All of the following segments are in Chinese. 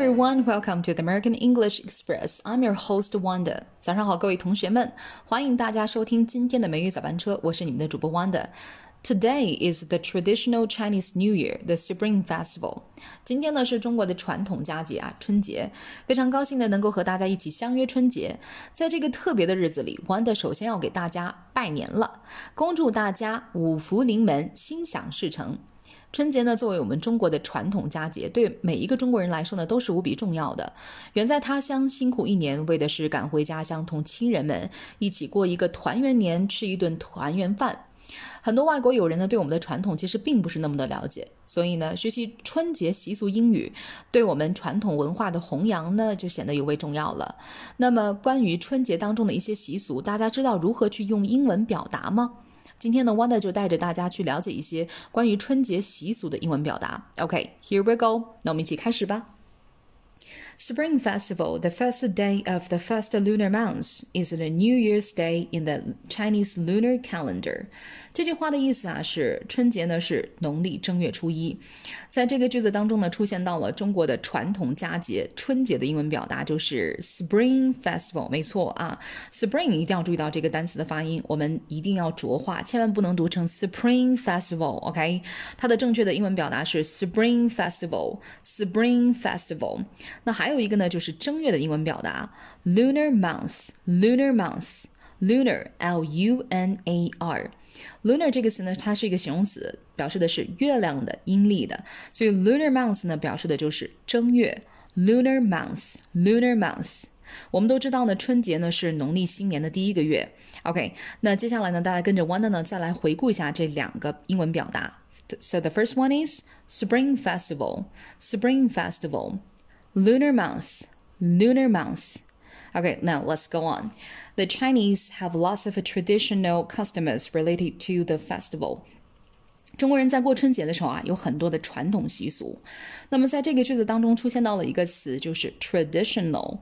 Everyone, welcome to the American English Express. I'm your host Wanda. 早上好，各位同学们，欢迎大家收听今天的美语早班车，我是你们的主播 Wanda。Today is the traditional Chinese New Year, the Spring Festival. 今天呢是中国的传统佳节啊，春节。非常高兴的能够和大家一起相约春节。在这个特别的日子里，Wanda 首先要给大家拜年了，恭祝大家五福临门，心想事成。春节呢，作为我们中国的传统佳节，对每一个中国人来说呢，都是无比重要的。远在他乡辛苦一年，为的是赶回家乡，同亲人们一起过一个团圆年，吃一顿团圆饭。很多外国友人呢，对我们的传统其实并不是那么的了解，所以呢，学习春节习俗英语，对我们传统文化的弘扬呢，就显得尤为重要了。那么，关于春节当中的一些习俗，大家知道如何去用英文表达吗？今天呢，Wanda 就带着大家去了解一些关于春节习俗的英文表达。OK，here we go，那我们一起开始吧。Spring Festival, the first day of the first lunar month, is the New Year's Day in the Chinese lunar calendar. 这句话的意思啊是春节呢是农历正月初一。在这个句子当中呢，出现到了中国的传统佳节春节的英文表达就是 Spring Festival。没错啊，Spring 一定要注意到这个单词的发音，我们一定要浊化，千万不能读成 Spring Festival。OK，它的正确的英文表达是 Spring Festival，Spring Festival。那还有一个呢，就是正月的英文表达，lunar month，lunar month，lunar，l u n a r，lunar 这个词呢，它是一个形容词，表示的是月亮的、阴历的，所以 lunar month 呢，表示的就是正月，lunar month，lunar month。我们都知道呢，春节呢是农历新年的第一个月。OK，那接下来呢，大家跟着 Wanda 呢，再来回顾一下这两个英文表达。So the first one is Spring Festival，Spring Festival。 lunar month, lunar month. Okay, now let's go on. The Chinese have lots of traditional customs related to the festival. 中国人在过春节的时候啊，有很多的传统习俗。那么在这个句子当中出现到了一个词，就是 traditional。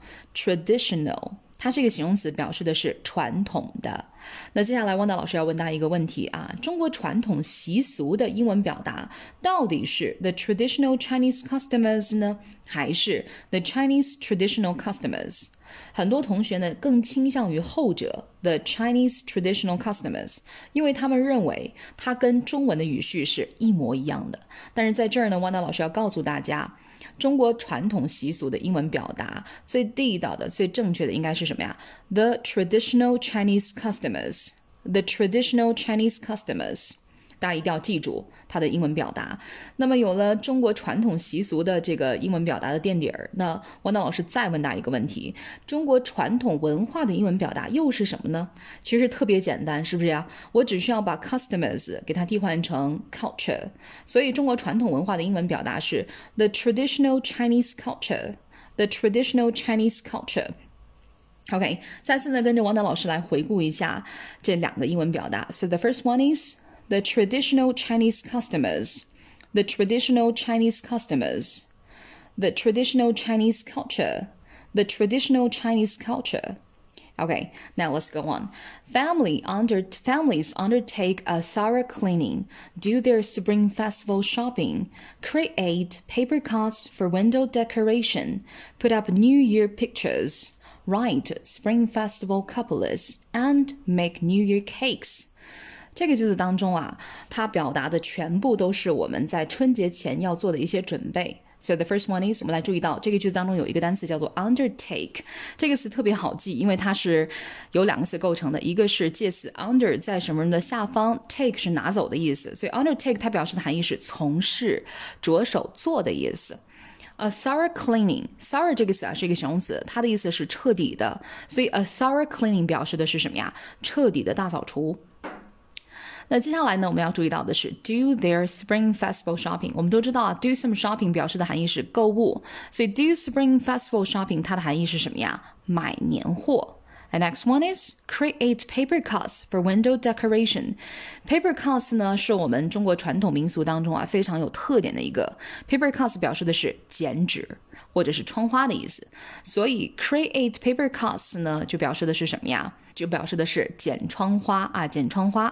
它是一个形容词，表示的是传统的。那接下来，汪达老师要问大家一个问题啊：中国传统习俗的英文表达到底是 the traditional Chinese customers 呢，还是 the Chinese traditional customers？很多同学呢更倾向于后者，the Chinese traditional customers，因为他们认为它跟中文的语序是一模一样的。但是在这儿呢，汪达老师要告诉大家。中国传统习俗的英文表达最地道的、最正确的应该是什么呀？The traditional Chinese customers，the traditional Chinese customers 大家一定要记住它的英文表达。那么有了中国传统习俗的这个英文表达的垫底儿，那王导老师再问大家一个问题：中国传统文化的英文表达又是什么呢？其实特别简单，是不是呀？我只需要把 customers 给它替换成 culture。所以中国传统文化的英文表达是 the traditional Chinese culture。The traditional Chinese culture。OK，再次呢跟着王导老师来回顾一下这两个英文表达。So the first one is the traditional Chinese customers, the traditional Chinese customers, the traditional Chinese culture, the traditional Chinese culture. Okay, now let's go on. Family under families undertake a thorough cleaning, do their spring festival shopping, create paper cuts for window decoration, put up New Year pictures, write spring festival couplets, and make New Year cakes. 这个句子当中啊，它表达的全部都是我们在春节前要做的一些准备。So the first one is，我们来注意到这个句子当中有一个单词叫做 undertake，这个词特别好记，因为它是由两个词构成的，一个是介词 under 在什么人的下方，take 是拿走的意思，所以 undertake 它表示的含义是从事、着手做的意思。A thorough cleaning，thorough 这个词啊是一个形容词，它的意思是彻底的，所以 a thorough cleaning 表示的是什么呀？彻底的大扫除。那接下来呢，我们要注意到的是 do their spring festival shopping。我们都知道啊，do some shopping 表示的含义是购物，所以 do spring festival shopping 它的含义是什么呀？买年货。And next one is create paper cuts for window decoration. Paper cuts 呢是我们中国传统民俗当中啊非常有特点的一个。Paper cuts 表示的是剪纸 或者是窗花的意思。所以 create paper cuts 呢，就表示的是什么呀？就表示的是剪窗花啊，剪窗花。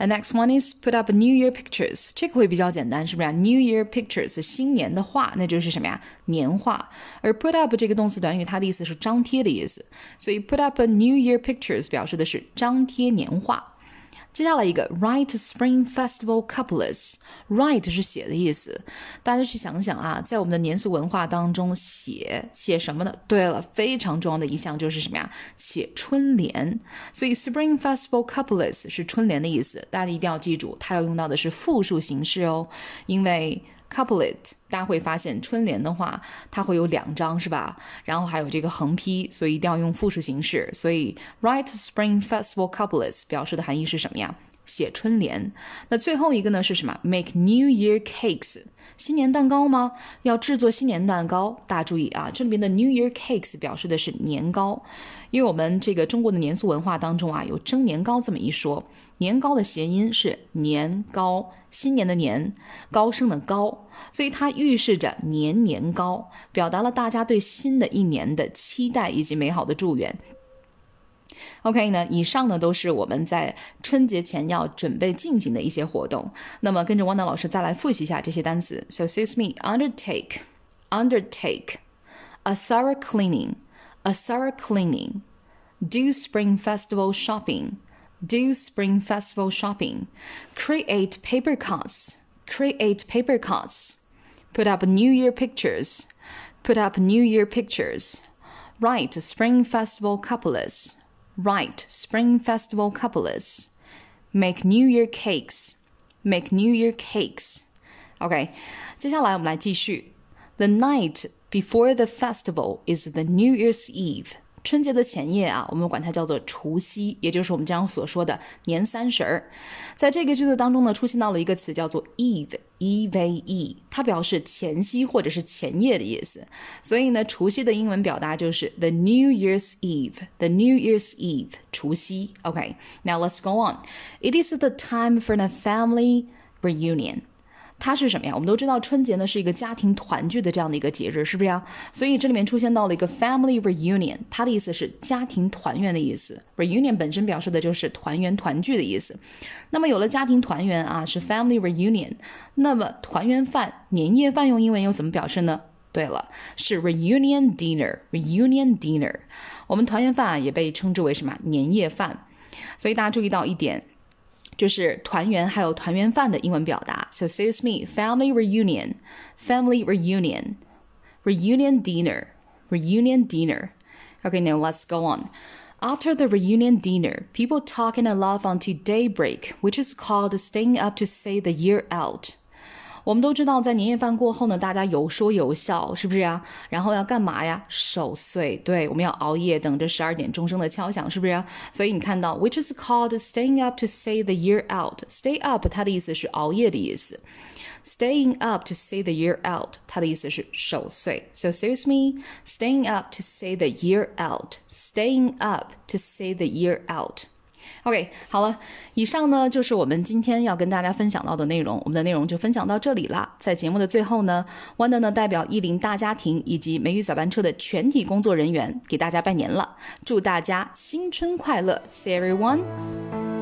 And next one is put up New Year pictures，这个会比较简单，是不是啊？New Year pictures，新年的画，那就是什么呀？年画。而 put up 这个动词短语，它的意思是张贴的意思，所以 put up a New Year pictures 表示的是张贴年画。接下来一个 write Spring Festival couplets，write 是写的意思。大家去想想啊，在我们的年俗文化当中，写写什么呢？对了，非常重要的一项就是什么呀？写春联。所以 Spring Festival couplets 是春联的意思。大家一定要记住，它要用到的是复数形式哦，因为。Couplet，大家会发现春联的话，它会有两张，是吧？然后还有这个横批，所以一定要用复数形式。所以，write Spring Festival couplets 表示的含义是什么呀？写春联。那最后一个呢是什么？Make New Year cakes。新年蛋糕吗？要制作新年蛋糕，大家注意啊，这里面的 New Year cakes 表示的是年糕，因为我们这个中国的年俗文化当中啊，有蒸年糕这么一说。年糕的谐音是年糕，新年的年，高升的高，所以它预示着年年高，表达了大家对新的一年的期待以及美好的祝愿。OK 呢，以上呢都是我们在春节前要准备进行的一些活动。那么跟着汪楠老师再来复习一下这些单词。So excuse me, undertake, undertake, a thorough cleaning, a thorough cleaning, do spring festival shopping, do spring festival shopping, create paper cuts, create paper cuts, put up New Year pictures, put up New Year pictures, write spring festival couplets. Write Spring Festival couplets. Make New Year cakes. Make New Year cakes. OK，接下来我们来继续。The night before the festival is the New Year's Eve. 春节的前夜啊，我们管它叫做除夕，也就是我们经常所说的年三十儿。在这个句子当中呢，出现到了一个词叫做 eve，e v e，它表示前夕或者是前夜的意思。所以呢，除夕的英文表达就是 the New Year's Eve，the New Year's Eve，除夕。OK，now let's go on. It is the time for a family reunion. 它是什么呀？我们都知道春节呢是一个家庭团聚的这样的一个节日，是不是呀？所以这里面出现到了一个 family reunion，它的意思是家庭团圆的意思。reunion 本身表示的就是团圆团聚的意思。那么有了家庭团圆啊，是 family reunion。那么团圆饭、年夜饭用英文又怎么表示呢？对了，是 reunion dinner。reunion dinner，我们团圆饭啊也被称之为什么？年夜饭。所以大家注意到一点。就是团圆还有团圆饭的英文表达。So excuse me, family reunion, family reunion, reunion dinner, reunion dinner. Okay, now let's go on. After the reunion dinner, people talk and laugh until daybreak, which is called staying up to say the year out. 我们都知道，在年夜饭过后呢，大家有说有笑，是不是呀？然后要干嘛呀？守岁，对，我们要熬夜，等着十二点钟声的敲响，是不是？所以你看到，which is called staying up to say the year out。Stay up，它的意思是熬夜的意思。Staying up to say the year out，它的意思是守岁。So excuse me, staying up to say the year out. Staying up to say the year out. OK，好了，以上呢就是我们今天要跟大家分享到的内容，我们的内容就分享到这里啦。在节目的最后呢，Wanda 呢代表意林大家庭以及美语早班车的全体工作人员给大家拜年了，祝大家新春快乐，See everyone。